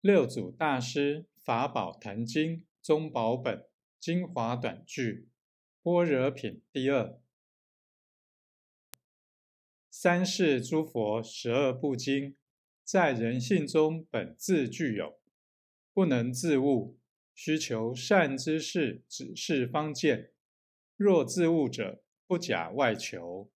六祖大师法宝坛经中宝本精华短句般若品第二。三世诸佛十二部经在人性中本自具有不能自悟需求善知识只是方见。若自悟者不假外求